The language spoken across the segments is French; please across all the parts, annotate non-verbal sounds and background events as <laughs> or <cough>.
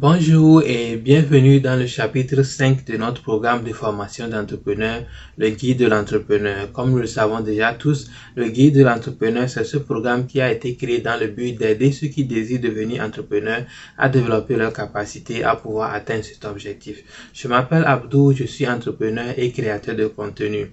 Bonjour et bienvenue dans le chapitre 5 de notre programme de formation d'entrepreneur, le guide de l'entrepreneur. Comme nous le savons déjà tous, le guide de l'entrepreneur, c'est ce programme qui a été créé dans le but d'aider ceux qui désirent devenir entrepreneurs à développer leur capacité à pouvoir atteindre cet objectif. Je m'appelle Abdou, je suis entrepreneur et créateur de contenu.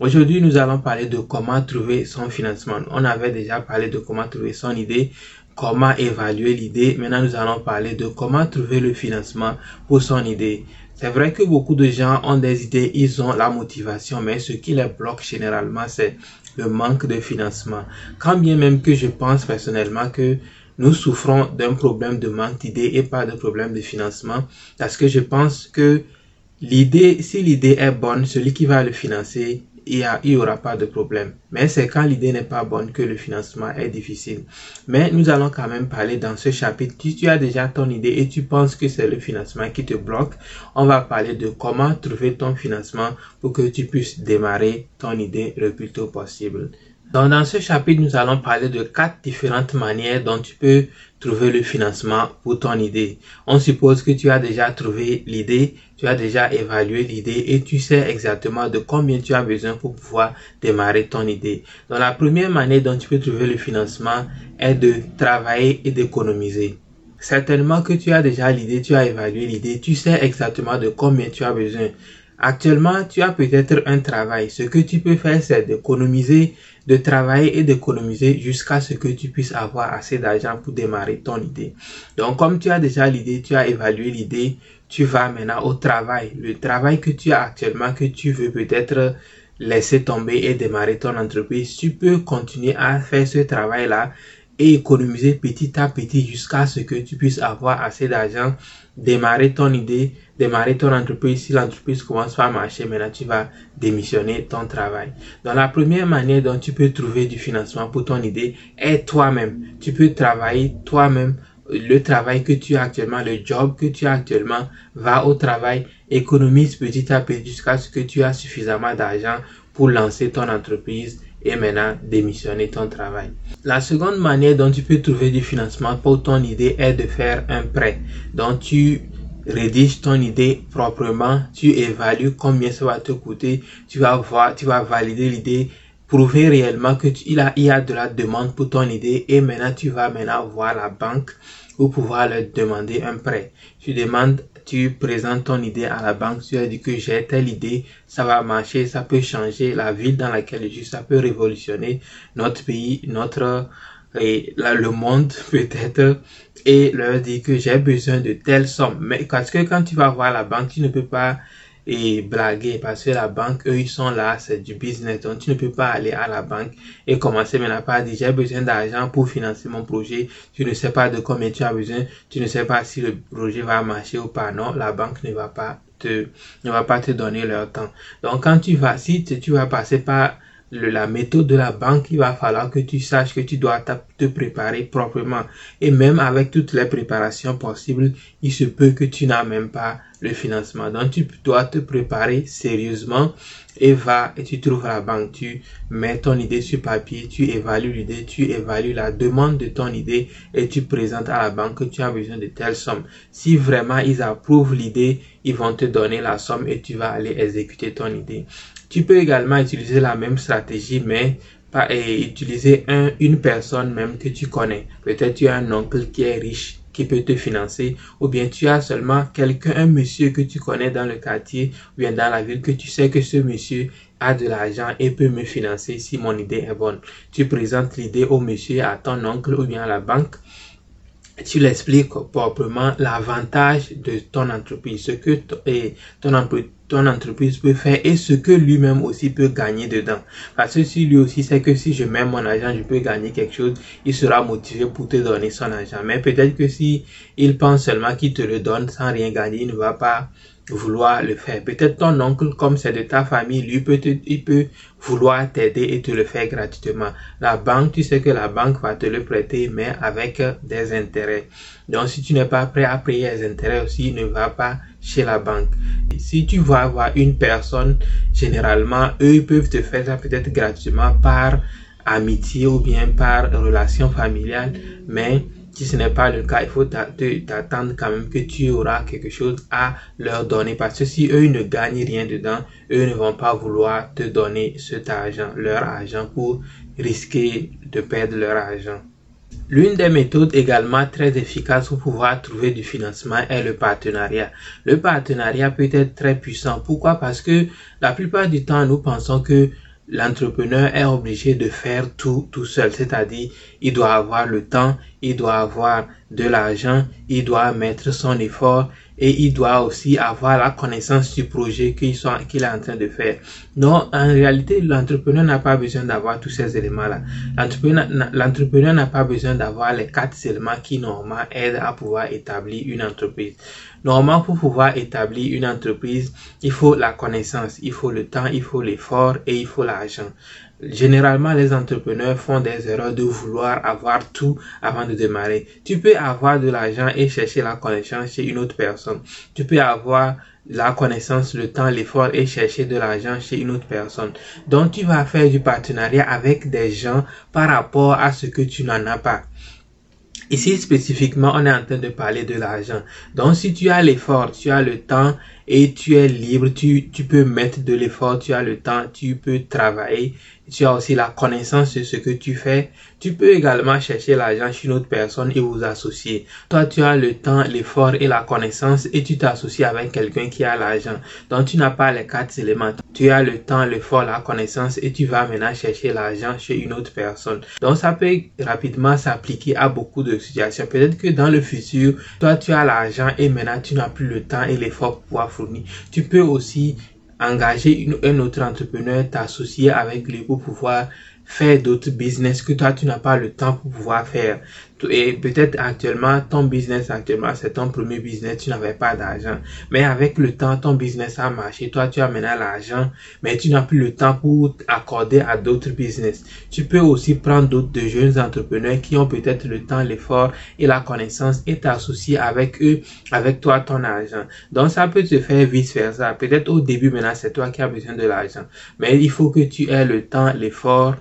Aujourd'hui, nous allons parler de comment trouver son financement. On avait déjà parlé de comment trouver son idée, comment évaluer l'idée. Maintenant, nous allons parler de comment trouver le financement pour son idée. C'est vrai que beaucoup de gens ont des idées, ils ont la motivation, mais ce qui les bloque généralement, c'est le manque de financement. Quand bien même que je pense personnellement que nous souffrons d'un problème de manque d'idées et pas de problème de financement, parce que je pense que l'idée, si l'idée est bonne, celui qui va le financer il n'y aura pas de problème. Mais c'est quand l'idée n'est pas bonne que le financement est difficile. Mais nous allons quand même parler dans ce chapitre. Si tu as déjà ton idée et tu penses que c'est le financement qui te bloque, on va parler de comment trouver ton financement pour que tu puisses démarrer ton idée le plus tôt possible. Dans ce chapitre, nous allons parler de quatre différentes manières dont tu peux trouver le financement pour ton idée. On suppose que tu as déjà trouvé l'idée, tu as déjà évalué l'idée et tu sais exactement de combien tu as besoin pour pouvoir démarrer ton idée. Donc, la première manière dont tu peux trouver le financement est de travailler et d'économiser. Certainement que tu as déjà l'idée, tu as évalué l'idée, tu sais exactement de combien tu as besoin. Actuellement, tu as peut-être un travail. Ce que tu peux faire, c'est d'économiser, de travailler et d'économiser jusqu'à ce que tu puisses avoir assez d'argent pour démarrer ton idée. Donc, comme tu as déjà l'idée, tu as évalué l'idée, tu vas maintenant au travail. Le travail que tu as actuellement, que tu veux peut-être laisser tomber et démarrer ton entreprise, tu peux continuer à faire ce travail-là et économiser petit à petit jusqu'à ce que tu puisses avoir assez d'argent, démarrer ton idée, démarrer ton entreprise. Si l'entreprise commence pas à marcher, maintenant tu vas démissionner ton travail. Donc la première manière dont tu peux trouver du financement pour ton idée est toi-même. Tu peux travailler toi-même le travail que tu as actuellement, le job que tu as actuellement, va au travail, économise petit à petit jusqu'à ce que tu as suffisamment d'argent pour lancer ton entreprise et maintenant démissionner ton travail. La seconde manière dont tu peux trouver du financement pour ton idée est de faire un prêt. Donc tu rédiges ton idée proprement, tu évalues combien ça va te coûter, tu vas voir, tu vas valider l'idée, prouver réellement que y a de la demande pour ton idée et maintenant tu vas maintenant voir la banque pour pouvoir leur demander un prêt. Tu demandes tu présentes ton idée à la banque, tu as dit que j'ai telle idée, ça va marcher, ça peut changer la ville dans laquelle je suis, ça peut révolutionner notre pays, notre et le monde <laughs> peut-être et leur dire que j'ai besoin de telle somme. Mais parce que quand tu vas voir la banque, tu ne peux pas et blaguer parce que la banque, eux, ils sont là, c'est du business. Donc, tu ne peux pas aller à la banque et commencer maintenant par dire, j'ai besoin d'argent pour financer mon projet. Tu ne sais pas de combien tu as besoin. Tu ne sais pas si le projet va marcher ou pas. Non, la banque ne va pas te, ne va pas te donner leur temps. Donc, quand tu vas, si tu vas passer par la méthode de la banque, il va falloir que tu saches que tu dois te préparer proprement. Et même avec toutes les préparations possibles, il se peut que tu n'as même pas le financement. Donc tu dois te préparer sérieusement et va et tu trouves la banque, tu mets ton idée sur papier, tu évalues l'idée, tu évalues la demande de ton idée et tu présentes à la banque que tu as besoin de telle somme. Si vraiment ils approuvent l'idée, ils vont te donner la somme et tu vas aller exécuter ton idée. Tu peux également utiliser la même stratégie, mais et utiliser un, une personne même que tu connais. Peut-être tu as un oncle qui est riche qui peut te financer, ou bien tu as seulement quelqu'un, un monsieur que tu connais dans le quartier, ou bien dans la ville, que tu sais que ce monsieur a de l'argent et peut me financer si mon idée est bonne. Tu présentes l'idée au monsieur, à ton oncle ou bien à la banque. Tu l'expliques proprement l'avantage de ton entreprise, ce que ton, ton entreprise peut faire et ce que lui-même aussi peut gagner dedans. Parce que si lui aussi sait que si je mets mon argent, je peux gagner quelque chose, il sera motivé pour te donner son argent. Mais peut-être que si il pense seulement qu'il te le donne sans rien gagner, il ne va pas vouloir le faire. Peut-être ton oncle, comme c'est de ta famille, lui peut il peut vouloir t'aider et te le faire gratuitement. La banque, tu sais que la banque va te le prêter, mais avec des intérêts. Donc, si tu n'es pas prêt à payer les intérêts aussi, ne va pas chez la banque. Si tu vas avoir une personne, généralement, eux peuvent te faire ça peut-être gratuitement par amitié ou bien par relation familiale, mais Si ce n'est pas le cas, il faut t'attendre quand même que tu auras quelque chose à leur donner. Parce que si eux ne gagnent rien dedans, eux ne vont pas vouloir te donner cet argent, leur argent, pour risquer de perdre leur argent. L'une des méthodes également très efficaces pour pouvoir trouver du financement est le partenariat. Le partenariat peut être très puissant. Pourquoi? Parce que la plupart du temps, nous pensons que l'entrepreneur est obligé de faire tout tout seul, c'est-à-dire il doit avoir le temps, il doit avoir de l'argent, il doit mettre son effort et il doit aussi avoir la connaissance du projet qu'il est en train de faire. Non, en réalité, l'entrepreneur n'a pas besoin d'avoir tous ces éléments-là. L'entrepreneur n'a pas besoin d'avoir les quatre éléments qui normalement aident à pouvoir établir une entreprise. Normalement, pour pouvoir établir une entreprise, il faut la connaissance, il faut le temps, il faut l'effort et il faut l'argent. Généralement, les entrepreneurs font des erreurs de vouloir avoir tout avant de démarrer. Tu peux avoir de l'argent et chercher la connaissance chez une autre personne. Tu peux avoir la connaissance, le temps, l'effort et chercher de l'argent chez une autre personne. Donc, tu vas faire du partenariat avec des gens par rapport à ce que tu n'en as pas. Ici, spécifiquement, on est en train de parler de l'argent. Donc, si tu as l'effort, tu as le temps et tu es libre, tu, peux mettre de l'effort, tu as le temps, tu peux travailler, tu as aussi la connaissance de ce que tu fais. Tu peux également chercher l'argent chez une autre personne et vous associer. Toi, tu as le temps, l'effort et la connaissance et tu t'associes avec quelqu'un qui a l'argent. Donc, tu n'as pas les quatre éléments. Tu as le temps, l'effort, la connaissance et tu vas maintenant chercher l'argent chez une autre personne. Donc, ça peut rapidement s'appliquer à beaucoup de situations. Peut-être que dans le futur, toi, tu as l'argent et maintenant tu n'as plus le temps et l'effort pour pouvoir Tu peux aussi engager un autre entrepreneur, t'associer avec lui pour pouvoir faire d'autres business que toi tu n'as pas le temps pour pouvoir faire. Et peut-être actuellement, ton business actuellement, c'est ton premier business, tu n'avais pas d'argent. Mais avec le temps, ton business a marché. Toi, tu as maintenant l'argent, mais tu n'as plus le temps pour accorder à d'autres business. Tu peux aussi prendre d'autres jeunes entrepreneurs qui ont peut-être le temps, l'effort et la connaissance et t'associer avec eux, avec toi, ton argent. Donc, ça peut te faire vice versa. Peut-être au début, maintenant, c'est toi qui as besoin de l'argent. Mais il faut que tu aies le temps, l'effort,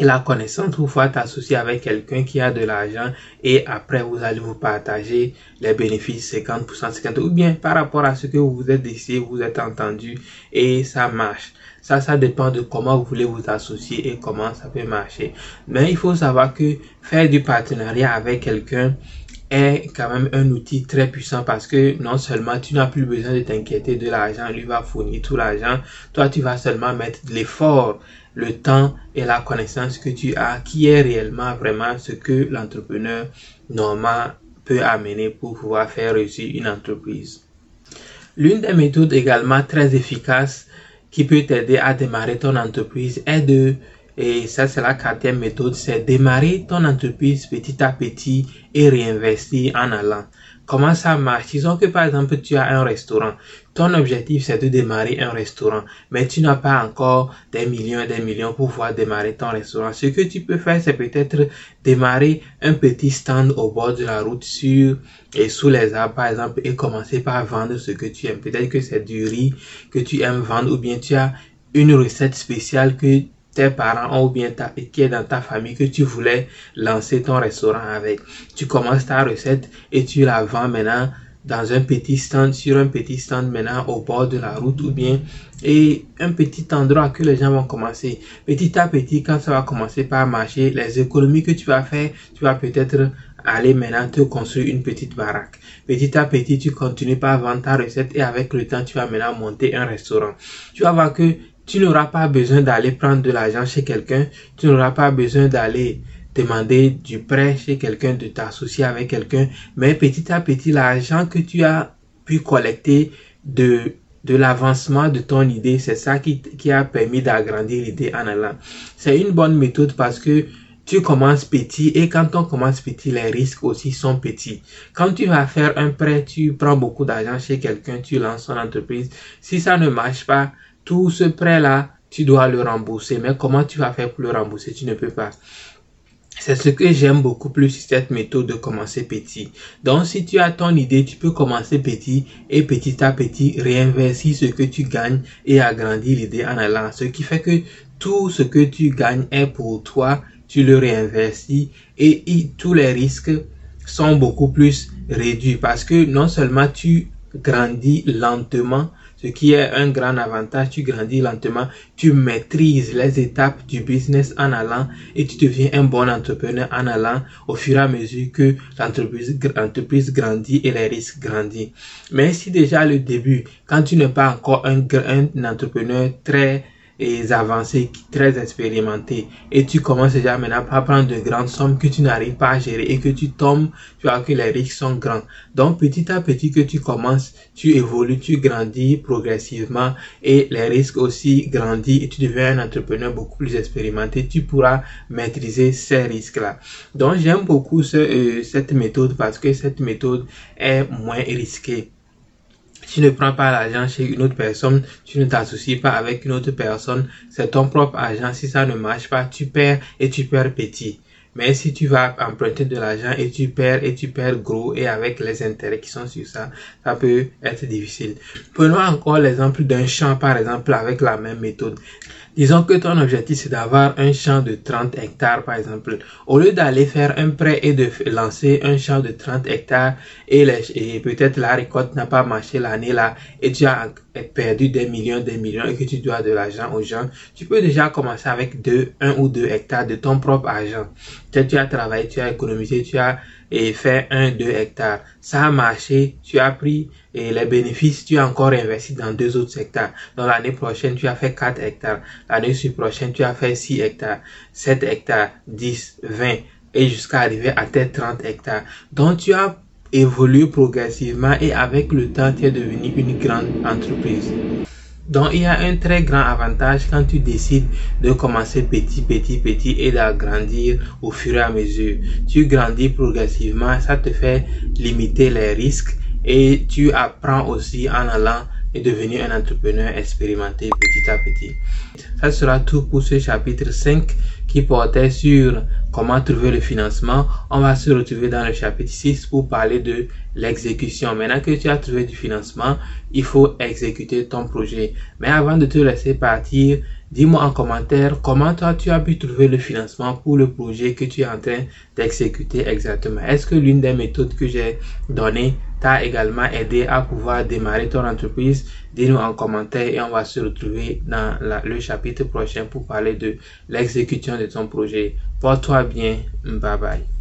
la connaissance vous faites t'associer avec quelqu'un qui a de l'argent et après vous allez vous partager les bénéfices 50%, 50% ou bien par rapport à ce que vous vous êtes décidé, vous êtes entendu et ça marche. Ça, ça dépend de comment vous voulez vous associer et comment ça peut marcher. Mais il faut savoir que faire du partenariat avec quelqu'un est quand même un outil très puissant parce que non seulement tu n'as plus besoin de t'inquiéter de l'argent, lui va fournir tout l'argent, toi tu vas seulement mettre de l'effort le temps et la connaissance que tu as, qui est réellement vraiment ce que l'entrepreneur normal peut amener pour pouvoir faire réussir une entreprise. L'une des méthodes également très efficaces qui peut t'aider à démarrer ton entreprise est de, et ça c'est la quatrième méthode, c'est démarrer ton entreprise petit à petit et réinvestir en allant. Comment ça marche Disons que par exemple tu as un restaurant. Ton objectif c'est de démarrer un restaurant, mais tu n'as pas encore des millions et des millions pour pouvoir démarrer ton restaurant. Ce que tu peux faire c'est peut-être démarrer un petit stand au bord de la route sur et sous les arbres par exemple et commencer par vendre ce que tu aimes. Peut-être que c'est du riz que tu aimes vendre ou bien tu as une recette spéciale que parents ou bien ta, qui est dans ta famille que tu voulais lancer ton restaurant avec. Tu commences ta recette et tu la vends maintenant dans un petit stand, sur un petit stand maintenant au bord de la route ou bien et un petit endroit que les gens vont commencer. Petit à petit, quand ça va commencer par marcher, les économies que tu vas faire, tu vas peut-être aller maintenant te construire une petite baraque. Petit à petit, tu continues par vendre ta recette et avec le temps, tu vas maintenant monter un restaurant. Tu vas voir que tu n'auras pas besoin d'aller prendre de l'argent chez quelqu'un. Tu n'auras pas besoin d'aller demander du prêt chez quelqu'un, de t'associer avec quelqu'un. Mais petit à petit, l'argent que tu as pu collecter de, de l'avancement de ton idée, c'est ça qui, qui a permis d'agrandir l'idée en allant. C'est une bonne méthode parce que tu commences petit et quand on commence petit, les risques aussi sont petits. Quand tu vas faire un prêt, tu prends beaucoup d'argent chez quelqu'un, tu lances ton entreprise. Si ça ne marche pas, tout ce prêt-là, tu dois le rembourser. Mais comment tu vas faire pour le rembourser? Tu ne peux pas. C'est ce que j'aime beaucoup plus cette méthode de commencer petit. Donc, si tu as ton idée, tu peux commencer petit et petit à petit réinvestir ce que tu gagnes et agrandir l'idée en allant. Ce qui fait que tout ce que tu gagnes est pour toi, tu le réinvestis et tous les risques sont beaucoup plus réduits parce que non seulement tu grandis lentement, ce qui est un grand avantage, tu grandis lentement, tu maîtrises les étapes du business en allant et tu deviens un bon entrepreneur en allant au fur et à mesure que l'entreprise grandit et les risques grandissent. Mais si déjà le début, quand tu n'es pas encore un, un entrepreneur très et avancés, très expérimentés, et tu commences déjà maintenant à prendre de grandes sommes que tu n'arrives pas à gérer et que tu tombes, tu vois que les risques sont grands. Donc petit à petit que tu commences, tu évolues, tu grandis progressivement et les risques aussi grandissent et tu deviens un entrepreneur beaucoup plus expérimenté, tu pourras maîtriser ces risques-là. Donc j'aime beaucoup ce, euh, cette méthode parce que cette méthode est moins risquée. Tu ne prends pas l'argent chez une autre personne, tu ne t'associes pas avec une autre personne, c'est ton propre argent. Si ça ne marche pas, tu perds et tu perds petit. Mais si tu vas emprunter de l'argent et tu perds et tu perds gros et avec les intérêts qui sont sur ça, ça peut être difficile. Prenons encore l'exemple d'un champ par exemple avec la même méthode. Disons que ton objectif c'est d'avoir un champ de 30 hectares par exemple. Au lieu d'aller faire un prêt et de lancer un champ de 30 hectares et, et peut-être la récolte n'a pas marché l'année là et tu as perdu des millions, des millions et que tu dois de l'argent aux gens, tu peux déjà commencer avec deux, un ou deux hectares de ton propre argent. Tu as travaillé, tu as économisé, tu as fait un, deux hectares. Ça a marché, tu as pris et les bénéfices, tu as encore investi dans deux autres hectares. Dans l'année prochaine, tu as fait 4 hectares. L'année prochaine, tu as fait 6 hectares, 7 hectares, 10, 20 et jusqu'à arriver à tes 30 hectares. Donc, tu as évolué progressivement et avec le temps, tu es devenu une grande entreprise. Donc, il y a un très grand avantage quand tu décides de commencer petit, petit, petit et d'agrandir au fur et à mesure. Tu grandis progressivement, ça te fait limiter les risques et tu apprends aussi en allant et devenir un entrepreneur expérimenté petit à petit. Ça sera tout pour ce chapitre 5 qui portait sur comment trouver le financement. On va se retrouver dans le chapitre 6 pour parler de l'exécution. Maintenant que tu as trouvé du financement, il faut exécuter ton projet. Mais avant de te laisser partir, dis-moi en commentaire comment toi tu as pu trouver le financement pour le projet que tu es en train d'exécuter exactement? Est-ce que l'une des méthodes que j'ai données t'a également aidé à pouvoir démarrer ton entreprise? Dis-nous en commentaire et on va se retrouver dans le chapitre prochain pour parler de l'exécution de ton projet. Porte-toi bien. Bye bye.